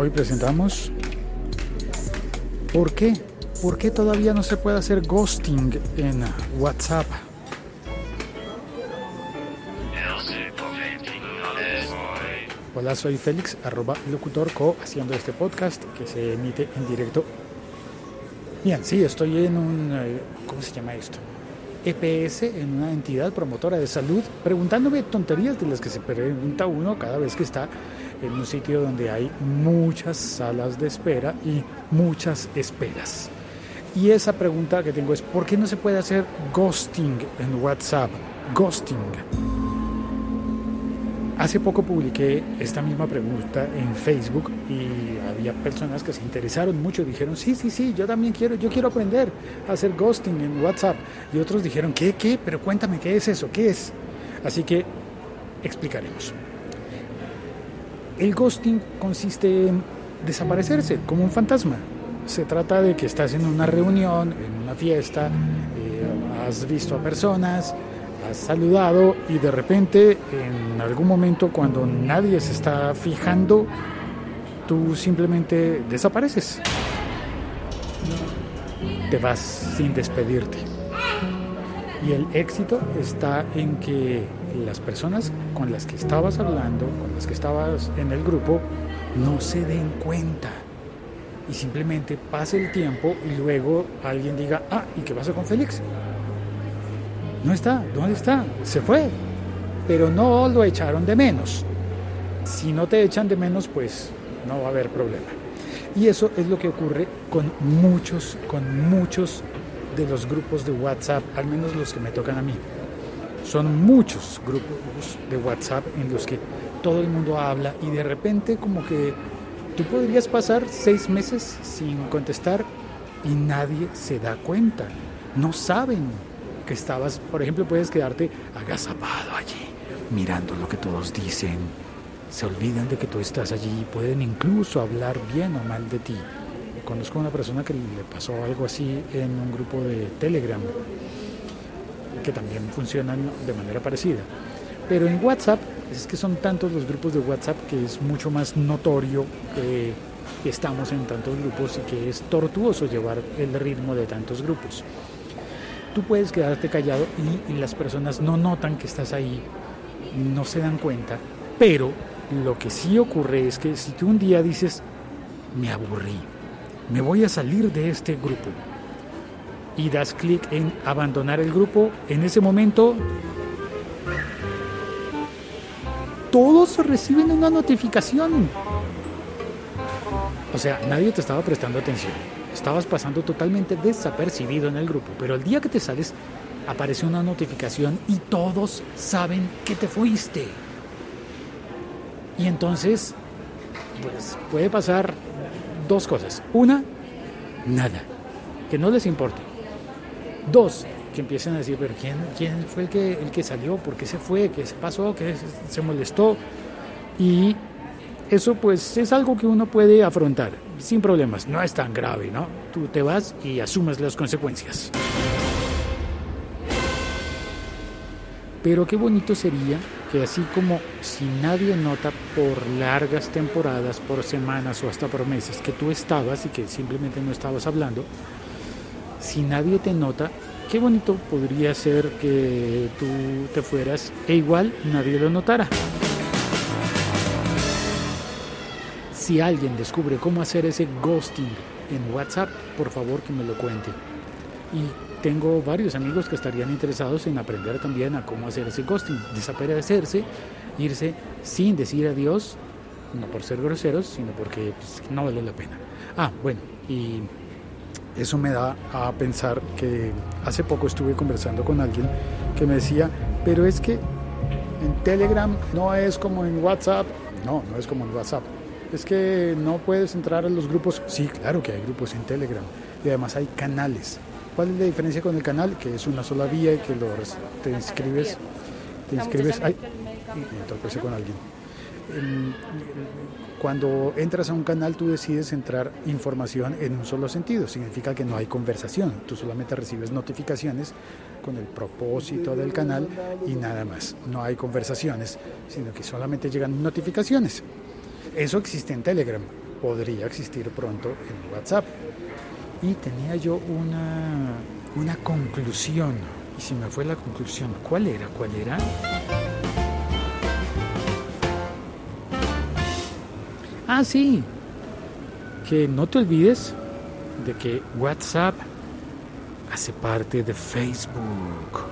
Hoy presentamos ¿Por qué? ¿Por qué todavía no se puede hacer ghosting en WhatsApp? Hola, soy Félix, arroba locutorco, haciendo este podcast que se emite en directo. Bien, sí, estoy en un, eh, ¿cómo se llama esto? EPS, en una entidad promotora de salud, preguntándome tonterías de las que se pregunta uno cada vez que está en un sitio donde hay muchas salas de espera y muchas esperas. Y esa pregunta que tengo es, ¿por qué no se puede hacer ghosting en WhatsApp? Ghosting. Hace poco publiqué esta misma pregunta en Facebook y había personas que se interesaron mucho, dijeron, sí, sí, sí, yo también quiero, yo quiero aprender a hacer ghosting en WhatsApp. Y otros dijeron, ¿qué, qué? Pero cuéntame, ¿qué es eso? ¿Qué es? Así que explicaremos. El ghosting consiste en desaparecerse como un fantasma. Se trata de que estás en una reunión, en una fiesta, eh, has visto a personas, has saludado y de repente en algún momento cuando nadie se está fijando, tú simplemente desapareces. Te vas sin despedirte. Y el éxito está en que las personas con las que estabas hablando, con las que estabas en el grupo, no se den cuenta. Y simplemente pase el tiempo y luego alguien diga, ah, ¿y qué pasa con Félix? No está, ¿dónde está? Se fue. Pero no lo echaron de menos. Si no te echan de menos, pues no va a haber problema. Y eso es lo que ocurre con muchos, con muchos de los grupos de WhatsApp, al menos los que me tocan a mí. Son muchos grupos de WhatsApp en los que todo el mundo habla y de repente como que tú podrías pasar seis meses sin contestar y nadie se da cuenta. No saben que estabas, por ejemplo, puedes quedarte agazapado allí, mirando lo que todos dicen. Se olvidan de que tú estás allí, pueden incluso hablar bien o mal de ti. Conozco a una persona que le pasó algo así en un grupo de Telegram, que también funcionan de manera parecida. Pero en WhatsApp, es que son tantos los grupos de WhatsApp que es mucho más notorio que estamos en tantos grupos y que es tortuoso llevar el ritmo de tantos grupos. Tú puedes quedarte callado y, las personas no notan que estás ahí, no se dan cuenta, pero lo que sí ocurre es que si tú un día dices, me aburrí, me voy a salir de este grupo, y das clic en abandonar el grupo, en ese momento todos reciben una notificación. O sea, nadie te estaba prestando atención estabas pasando totalmente desapercibido en el grupo, pero el día que te sales aparece una notificación y todos saben que te fuiste. Y entonces, pues puede pasar dos cosas. Una, nada, que no les importe. Dos, que empiecen a decir, pero ¿quién, quién fue el que, el que salió? ¿Por qué se fue? ¿Qué se pasó? ¿Qué se molestó? Y eso pues es algo que uno puede afrontar sin problemas, no es tan grave, ¿no? Tú te vas y asumes las consecuencias. Pero qué bonito sería que así como si nadie nota por largas temporadas, por semanas o hasta por meses que tú estabas y que simplemente no estabas hablando, si nadie te nota, qué bonito podría ser que tú te fueras e igual nadie lo notara. Si alguien descubre cómo hacer ese ghosting en WhatsApp, por favor que me lo cuente. Y tengo varios amigos que estarían interesados en aprender también a cómo hacer ese ghosting, desaparecerse, irse sin decir adiós, no por ser groseros, sino porque pues, no vale la pena. Ah, bueno, y eso me da a pensar que hace poco estuve conversando con alguien que me decía, pero es que en Telegram no es como en WhatsApp. No, no es como en WhatsApp es que no puedes entrar a los grupos. Sí, claro que hay grupos en Telegram y además hay canales. ¿Cuál es la diferencia con el canal? Que es una sola vía y que lo, te inscribes. Te inscribes. Ay, me con alguien. Cuando entras a un canal tú decides entrar información en un solo sentido, significa que no hay conversación, tú solamente recibes notificaciones con el propósito del canal y nada más, no hay conversaciones, sino que solamente llegan notificaciones. Eso existe en Telegram. podría existir pronto en WhatsApp. Y tenía yo una, una conclusión. Y si me fue la conclusión, ¿cuál era? ¿Cuál era? Ah, sí. Que no te olvides de que WhatsApp hace parte de Facebook.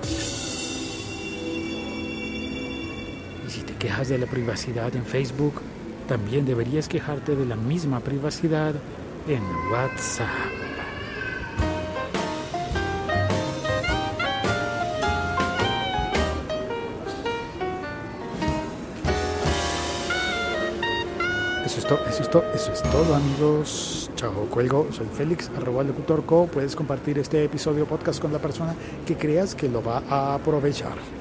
Y si te quejas de la privacidad en Facebook, también deberías quejarte de la misma privacidad en WhatsApp. Eso es, todo, eso, es todo, eso es todo, amigos. Chao, cuelgo. Soy Félix, arroba locutorco. Puedes compartir este episodio podcast con la persona que creas que lo va a aprovechar.